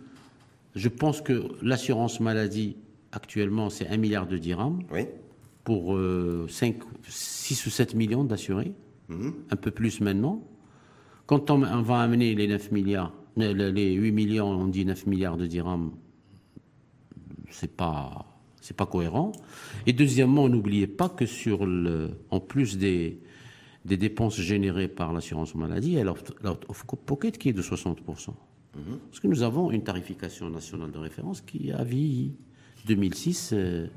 je pense que l'assurance maladie actuellement c'est un milliard de dirhams oui. Pour 5, euh, 6 ou 7 millions d'assurés, mhm. un peu plus maintenant. Quand on, va amener les 9 milliards, les 8 millions, on dit 9 milliards de dirhams, c'est pas c'est pas cohérent. Et deuxièmement, n'oubliez pas que sur le, en plus des des dépenses générées par l'assurance maladie, il y a pocket qui est de 60%. Mhm. Parce que nous avons une tarification nationale de référence qui, à vie 2006, euh, euh,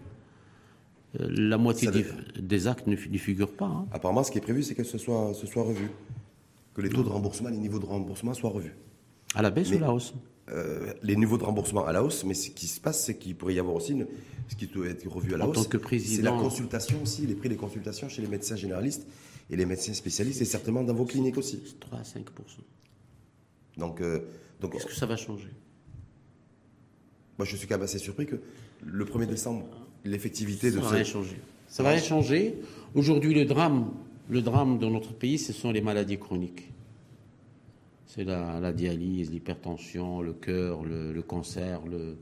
la moitié des, actes ne, figurent pas. Hein. Apparemment, ce qui est prévu, c'est que ce soit, ce soit revu. Que les taux de remboursement, les niveaux de remboursement soient revus. À la baisse ou à la hausse? euh, les niveaux de remboursement à la hausse, mais ce qui se passe, c'est qu'il pourrait y avoir aussi ce qui doit être revu à la hausse. C'est la consultation aussi, les prix des consultations chez les médecins généralistes et les médecins spécialistes, et certainement dans vos cliniques aussi. 3 à 5 Donc, euh, donc est-ce que ça va changer? Moi, je suis quand même assez surpris que le 1er décembre, l'effectivité de ça va. Ça va rien changer. Aujourd'hui, le drame, le drame dans notre pays, ce sont les maladies chroniques. C'est la, dialyse, l'hypertension, le cœur, le, cancer, le,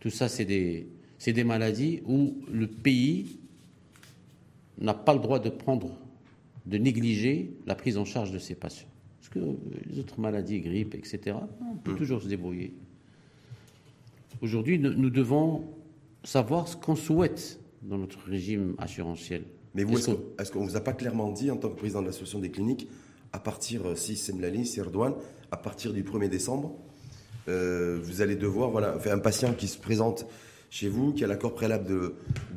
tout ça, c'est des, des maladies où le pays n'a pas le droit de prendre, de négliger la prise en charge de ses patients. Parce que les autres maladies, grippe, etc., on peut mm. toujours se débrouiller. Aujourd'hui, nous devons savoir ce qu'on souhaite dans notre régime assurantiel. Mais vous, est-ce qu'on ne vous a pas clairement dit, en tant que président de l'association des cliniques, à partir, euh, si c'est Mlali, c'est Erdogan, à partir du 1er décembre, euh, vous allez devoir, voilà, un patient qui se présente chez vous, qui a l'accord préalable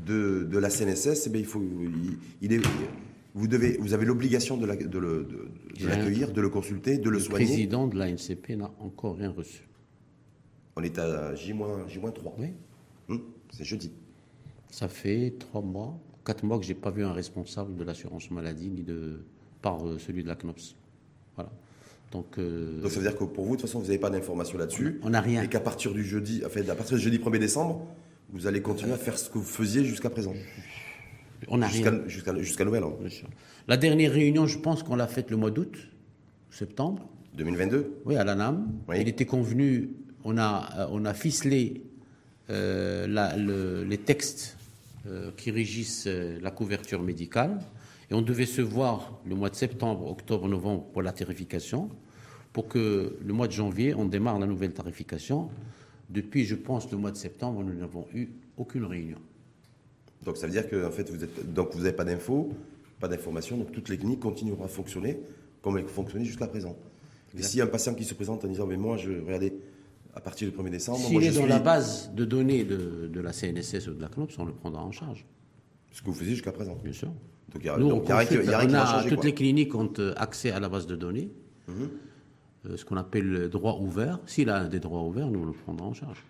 de, de, la CNSS, eh bien, il faut, il, est, vous, devez, vous avez l'obligation de l'accueillir, de, de, le consulter, de le, soigner. Le président de l'ANCP n'a encore rien reçu. On est à J-3. Oui. Hum, c'est jeudi. Ça fait trois mois, quatre mois que je n'ai pas vu un responsable de l'assurance maladie ni de par euh, celui de la CNOPS. Voilà. Donc, euh, Donc ça veut dire que pour vous, de toute façon, vous n'avez pas d'informations là-dessus. On n'a rien. Et qu'à partir du jeudi, à partir du jeudi 1er décembre, vous allez continuer à faire ce que vous faisiez jusqu'à présent. On n'a rien. Jusqu'à Noël. Hein. La dernière réunion, je pense qu'on l'a faite le mois d'août, septembre. 2022 Oui, à la NAM. Il était convenu, on a, euh, on a ficelé les textes euh, qui régissent euh, la couverture médicale. Et on devait se voir le mois de septembre, octobre, novembre pour la tarification, pour que le mois de janvier, on démarre la nouvelle tarification. Depuis, je pense, le mois de septembre, nous n'avons eu aucune réunion. Donc ça veut dire que en fait, vous n'avez pas d'infos, pas d'informations, donc toutes les cliniques continueront à fonctionner comme elles fonctionnaient jusqu'à présent. Et si un patient qui se présente en disant mais moi je regardez à partir du 1er décembre. S'il est dans la base de données de, de, la CNSS ou de la CNOPS, on le prendra en charge. Ce que vous faisiez jusqu'à présent Bien sûr. Donc, il y a, donc, y a, rien a, Toutes les cliniques ont euh, accès à la base de données, mhm. euh, ce qu'on appelle le droit ouvert. S'il a des droits ouverts, nous, le prendra en charge.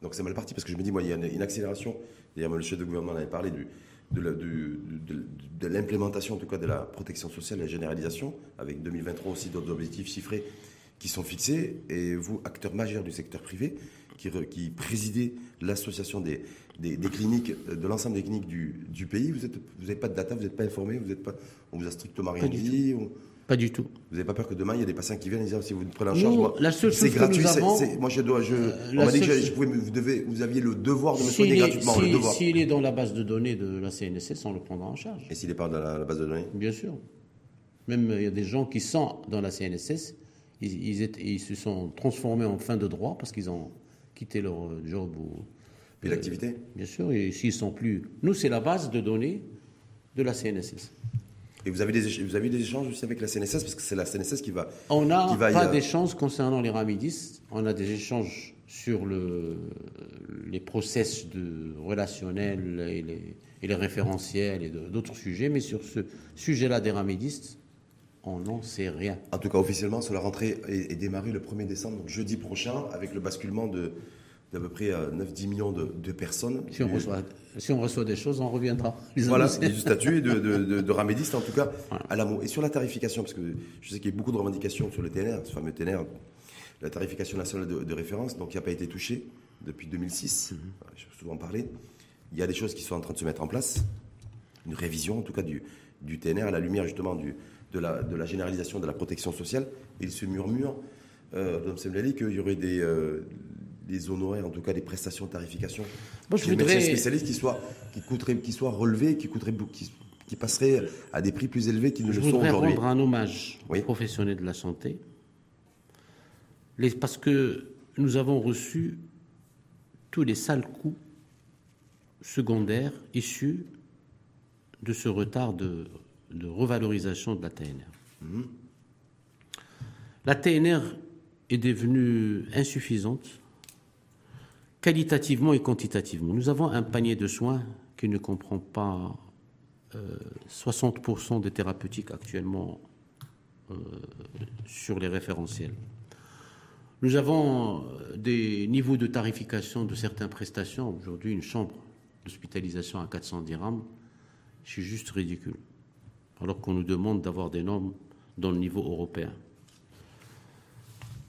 Donc c'est mal parti, parce que je me dis, moi, il y a une, accélération. D'ailleurs, le chef de gouvernement avait parlé du, de l'implémentation, en tout cas, de la protection sociale, la généralisation, avec 2023 aussi d'autres objectifs chiffrés qui sont fixés, et vous, acteur majeur du secteur privé, qui, qui présidez l'association des, des, cliniques, de l'ensemble des cliniques du, du pays, vous n'avez vous pas de data, vous n'êtes pas informé, vous êtes pas, on vous a strictement rien dit Pas du tout. Vous n'avez pas peur que demain, il y a des patients qui viennent et disent si vous prenez en charge, c'est gratuit. moi, je dois, je, euh, on m'a dit que je, pouvais, vous, devez, vous aviez le devoir de me soigner gratuitement. S'il est dans la base de données de la CNSS, on le prendra en charge. Et s'il n'est pas dans la, base de données? Bien sûr. Même il y a des gens qui sont dans la CNSS ils, ils, se sont transformés en fin de droit parce qu'ils ont quitté leur job ou. Et l'activité Bien sûr, et s'ils sont plus. Nous, c'est la base de données de la CNSS. Et vous avez, des, vous avez des échanges aussi avec la CNSS parce que c'est la CNSS qui va. On n'a pas d'échanges concernant les ramidistes. On a des échanges sur le, les process de relationnels et les, et les référentiels et d'autres sujets, mais sur ce sujet-là des ramidistes, on n'en sait rien. En tout cas, officiellement, la rentrée est, démarrée le 1er décembre, donc jeudi prochain, avec le basculement de d'à peu près 9-10 euh, millions de, personnes. Si on, reçoit, si on, reçoit, des choses, on reviendra. voilà, du statut et de, de, de, ramédiste, en tout cas, à l'amour. Et sur la tarification, parce que je sais qu'il y a beaucoup de revendications sur le TNR, ce fameux TNR, la tarification nationale de, référence, donc qui n'a pas été touchée depuis 2006, mhm. je vais souvent parler. Il y a des choses qui sont en train de se mettre en place, une révision en tout cas du, du TNR à la lumière justement du, de la, de la généralisation de la protection sociale. il se murmure, euh, qu'il y aurait des, euh, des honoraires, en tout cas des prestations de tarification, Moi, je voudrais... spécialistes qui soient, qui coûteraient, qui soient relevés, qui, coûteraient, qui, qui passeraient à des prix plus élevés qu'ils ne le sont aujourd'hui. Je voudrais rendre un hommage aux professionnels de la santé, les, parce que nous avons reçu tous les sales coûts secondaires issus de ce retard de de revalorisation de la TNR. Mhm. La TNR est devenue insuffisante qualitativement et quantitativement. Nous avons un panier de soins qui ne comprend pas 60% euh, des thérapeutiques actuellement euh, sur les référentiels. Nous avons euh, des niveaux de tarification de certaines prestations. Aujourd'hui, une chambre d'hospitalisation à 400 dirhams, c'est juste ridicule alors qu'on nous demande d'avoir des normes dans le niveau européen.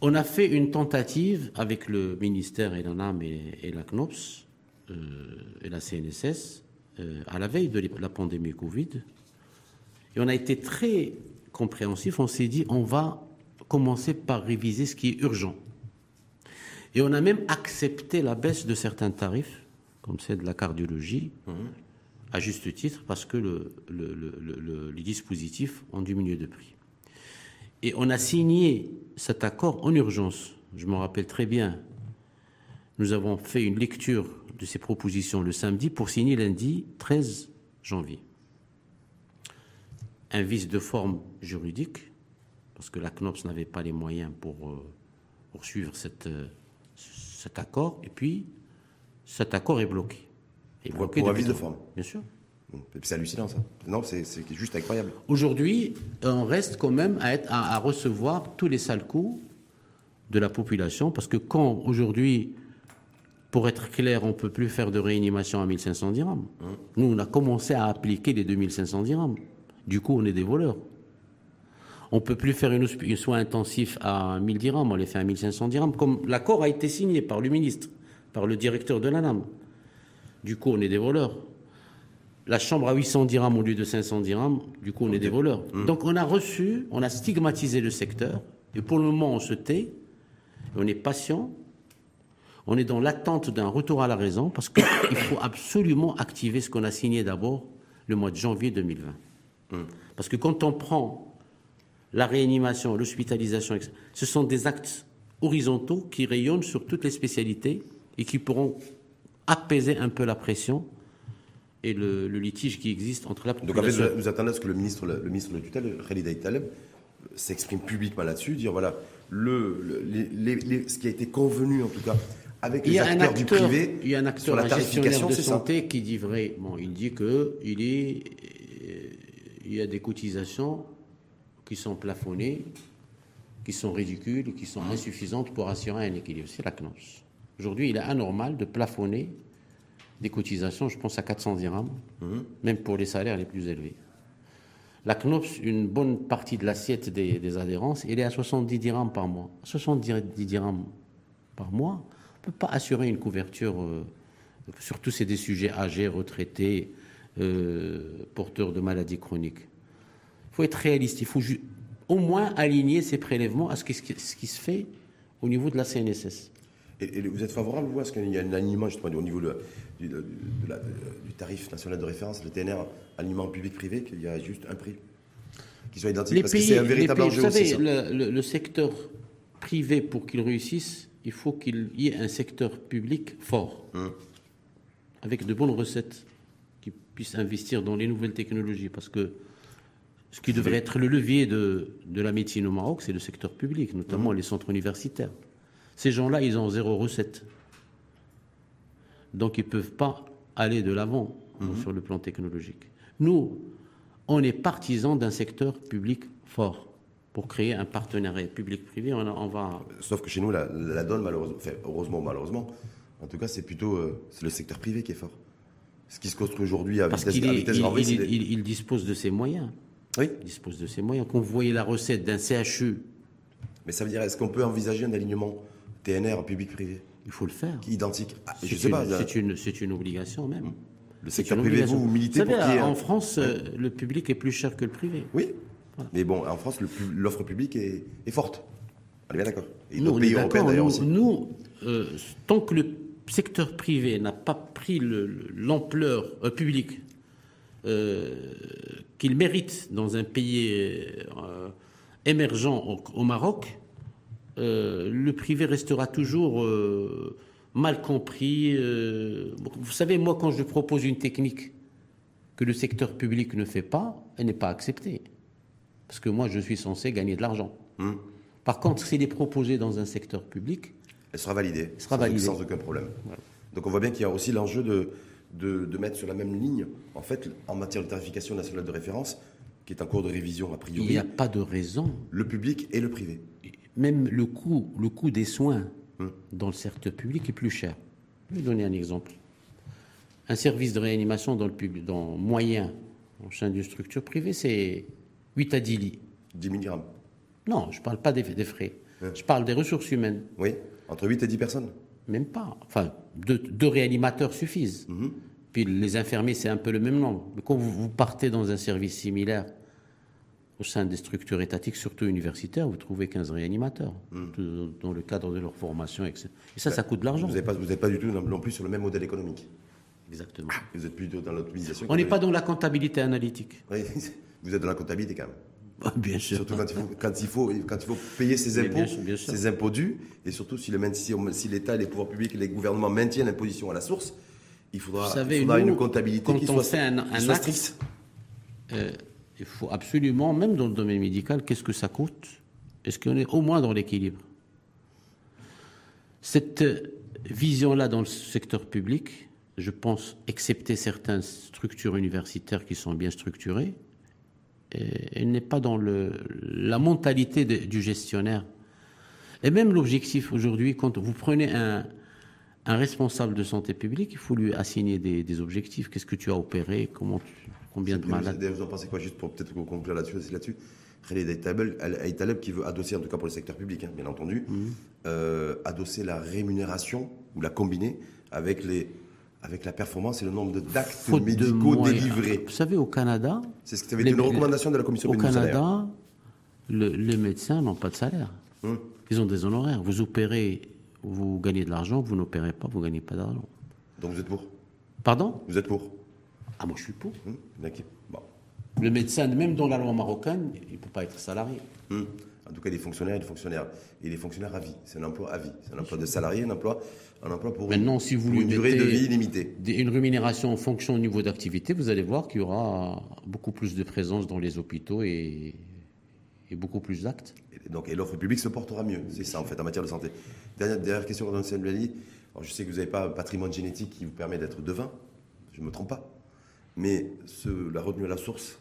On a fait une tentative avec le ministère et l'ANAM et, la CNOPS euh, et la CNSS euh, à la veille de la pandémie Covid. Et on a été très compréhensif. On s'est dit on va commencer par réviser ce qui est urgent. Et on a même accepté la baisse de certains tarifs, comme c'est de la cardiologie, mhm. À juste titre, parce que le, les dispositifs ont diminué de prix. Et on a signé cet accord en urgence. Je me rappelle très bien. Nous avons fait une lecture de ces propositions le samedi pour signer lundi 13 janvier. Un vice de forme juridique, parce que la CNOPS n'avait pas les moyens pour euh, poursuivre euh, cet accord, et puis cet accord est bloqué. Bloqué pour vice de forme Bien sûr. C'est hallucinant ça. Non, c'est juste incroyable. Aujourd'hui, on reste quand même à, être, à, recevoir tous les sales coups de la population, parce que quand aujourd'hui, pour être clair, on ne peut plus faire de réanimation à 1500 dirhams. Hein. Nous, on a commencé à appliquer les 2500 dirhams. Du coup, on est des voleurs. On ne peut plus faire une, un soin intensif à 1000 dirhams, on les fait à 1500 dirhams, comme l'accord a été signé par le ministre, par le directeur de l'ANAM. Du coup, on est des voleurs la chambre à 800 dirhams au lieu de 500 dirhams, du coup on est des voleurs. Mmh. Donc on a reçu, on a stigmatisé le secteur, et pour le moment on se tait, on est patient, on est dans l'attente d'un retour à la raison, parce qu'il faut absolument activer ce qu'on a signé d'abord le mois de janvier 2020. Mmh. Parce que quand on prend la réanimation, l'hospitalisation, ce sont des actes horizontaux qui rayonnent sur toutes les spécialités et qui pourront apaiser un peu la pression et le, litige qui existe entre la population. Donc en fait, vous attendez à ce que le ministre, le ministre de tutelle, Khalid Aïtaleb, s'exprime publiquement là-dessus, dire voilà, le, ce qui a été convenu en tout cas avec les acteurs du privé. Il y a un acteur, la gestionnaire de santé qui dit vrai. Bon, il dit que il est, il y a des cotisations qui sont plafonnées, qui sont ridicules, qui sont insuffisantes pour assurer un équilibre. C'est la CNOS. Aujourd'hui, il est anormal de plafonner des cotisations, je pense à 400 dirhams, mhm. même pour les salaires les plus élevés. La CNOPS, une bonne partie de l'assiette des, adhérences, elle est à 70 dirhams par mois. 70 dirhams par mois, on ne peut pas assurer une couverture, euh, surtout c'est des sujets âgés, retraités, euh, porteurs de maladies chroniques. Il faut être réaliste, il faut au moins aligner ces prélèvements à ce qui, ce qui se fait au niveau de la CNSS. Et, vous êtes favorable, vous, à ce qu'il y ait un alignement justement au niveau du, tarif national de référence, le TNR, alignement public-privé, qu'il y a juste un prix qui soit identique? Parce que c'est un véritable enjeu Vous savez, le, secteur privé, pour qu'il réussisse, il faut qu'il y ait un secteur public fort, hum. avec de bonnes recettes, qui puisse investir dans les nouvelles technologies. Parce que ce qui devrait être le levier de, la médecine au Maroc, c'est le secteur public, notamment hum. les centres universitaires. Ces gens-là, ils ont zéro recette. Donc ils ne peuvent pas aller de l'avant mhm. sur le plan technologique. Nous, on est partisans d'un secteur public fort pour créer un partenariat public-privé. On, va. Sauf que chez nous, la, donne, malheureusement, heureusement, malheureusement, en tout cas, c'est plutôt euh, le secteur privé qui est fort. Ce qui se construit aujourd'hui à Parce vitesse, il, il, dispose de ses moyens. Oui. Il dispose de ses moyens. Quand vous voyez la recette d'un CHU. Mais ça veut dire, est-ce qu'on peut envisager un alignement TNR public-privé Il faut le faire. Qui identique ah, Je sais pas. C'est une, c'est une obligation même. Hum. Le secteur privé, vous, vous militez pour En France, euh, le public est plus cher que le privé. Oui. Mais bon, en France, l'offre publique est, forte. On est bien d'accord. Et nous, pays européens d'ailleurs aussi. Nous, euh, tant que le secteur privé n'a pas pris l'ampleur euh, publique qu'il mérite dans un pays émergent au Maroc, euh, le privé restera toujours euh, mal compris. Euh, vous savez, moi, quand je propose une technique que le secteur public ne fait pas, elle n'est pas acceptée. Parce que moi, je suis censé gagner de l'argent. Hmm. Par contre, si elle est proposée dans un secteur public, elle sera validée. Elle sera validée. Sans aucun problème. Donc on voit bien qu'il y a aussi l'enjeu de, de, mettre sur la même ligne, en fait, en matière de tarification nationale de référence, qui est en cours de révision a priori. Il n'y a pas de raison. Le public et le privé même le coût, le coût des soins hum. dans le secteur public est plus cher. Je vais donner un exemple. Un service de réanimation dans le public, dans moyen, en sein d'une structure privée, c'est 8 à 10 lits. 10 mg Non, je ne parle pas des, frais. Je parle des ressources humaines. Oui, entre 8 et 10 personnes Même pas. Enfin, deux, réanimateurs suffisent. Mhm. Puis les infirmiers, c'est un peu le même nombre. Mais quand vous partez dans un service similaire, au sein des structures étatiques, surtout universitaires, vous trouvez 15 réanimateurs tout- dans le cadre de leur formation. etc. Et ça, ça coûte de l'argent. Vous n'êtes pas, pas du tout non, plus sur le même modèle économique. Exactement. Vous êtes plutôt dans l'optimisation. On n'est pas dans la comptabilité analytique. Oui, vous êtes dans la comptabilité quand même. Bien sûr. Surtout quand il faut, quand il faut, quand il faut payer ses impôts, bien sûr, bien sûr. ses impôts dus, et surtout si le main- si, l'État, les pouvoirs publics, les gouvernements maintiennent l'imposition à la source, il faudra, savez, il faudra nous, une comptabilité quand qui on soit, fait un- un acte-. Euh, il faut absolument, même dans le domaine médical, qu'est-ce que ça coûte? Est-ce qu'on est au moins dans l'équilibre? Cette euh, vision-là dans le secteur public, je pense, excepté certaines structures universitaires qui sont bien structurées, euh, elle n'est pas dans la mentalité du gestionnaire. Et même l'objectif aujourd'hui, quand vous prenez un, responsable de santé publique, il faut lui assigner des, objectifs. Qu'est-ce que tu as opéré? Combien de malades vous en pensez quoi, juste pour peut-être conclure là-dessus, Khaled Aitaleb, Aitaleb qui veut adosser, en tout cas pour le secteur public, hein, bien entendu, Mhm. euh, adosser la rémunération, ou la combiner, avec, les, avec la performance et le nombre de- d'actes de médicaux moyens. délivrés. Vous savez, au Canada, C'est ce qui avait été une recommandation de la commission au. Canada, le- les médecins n'ont pas de salaire. Hum. Ils ont des honoraires. Vous opérez, vous gagnez de l'argent. Vous n'opérez pas, vous gagnez pas d'argent. Donc vous êtes pour? Pardon? Vous êtes pour? Ah, moi je suis pour. D'accord. Bon. Le médecin, même dans la loi marocaine, il ne peut pas être salarié. Hum. En tout cas, les fonctionnaires et les fonctionnaires. Et les fonctionnaires à vie. C'est un emploi à vie. C'est un emploi de salarié, un emploi, un emploi pour, Maintenant, une, si vous lui une durée de vie illimitée. Une rémunération en fonction du niveau d'activité, vous allez voir qu'il y aura beaucoup plus de présence dans les hôpitaux et, et beaucoup plus d'actes. Et donc, et l'offre publique se portera mieux. C'est ça, en fait, en matière de santé. Dernière, dernière question, Semblali. Alors, je sais que vous n'avez pas un patrimoine génétique qui vous permet d'être devin. Je ne me trompe pas. Mais ce, la retenue à la source,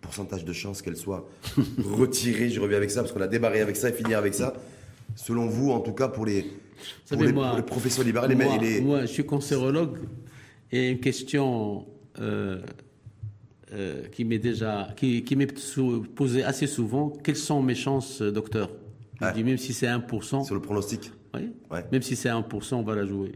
pourcentage de chance qu'elle soit retirée, je reviens avec ça, parce qu'on a débarré avec ça et finir avec ça. Selon vous, en tout cas, pour les, pour savez, les, moi- pour les professions libérales, les, moi, les- moi, je suis cancérologue et une question euh, euh, qui m'est déjà qui, qui m'est posée assez souvent quelles sont mes chances, euh, docteur? Je Ouais. dis même si c'est 1%, sur le pronostic? oui, Ouais. même si c'est 1%, on va la jouer.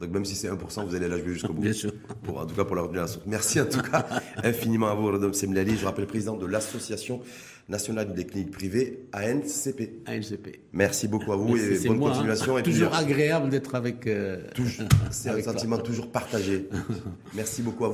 Donc, même si c'est 1%, vous allez la jouer jusqu'au bout. Bien sûr. Pour, en tout cas, pour la retenue à la source. Merci en tout cas infiniment à vous, Madame Semlali. Je rappelle président de l'Association nationale des cliniques privées, ANCP. ANCP. Merci beaucoup à vous Merci, et bonne moi, hein. continuation. Et toujours agréable d'être avec. euh, toujours- c'est un sentiment toujours partagé. Merci beaucoup à vous.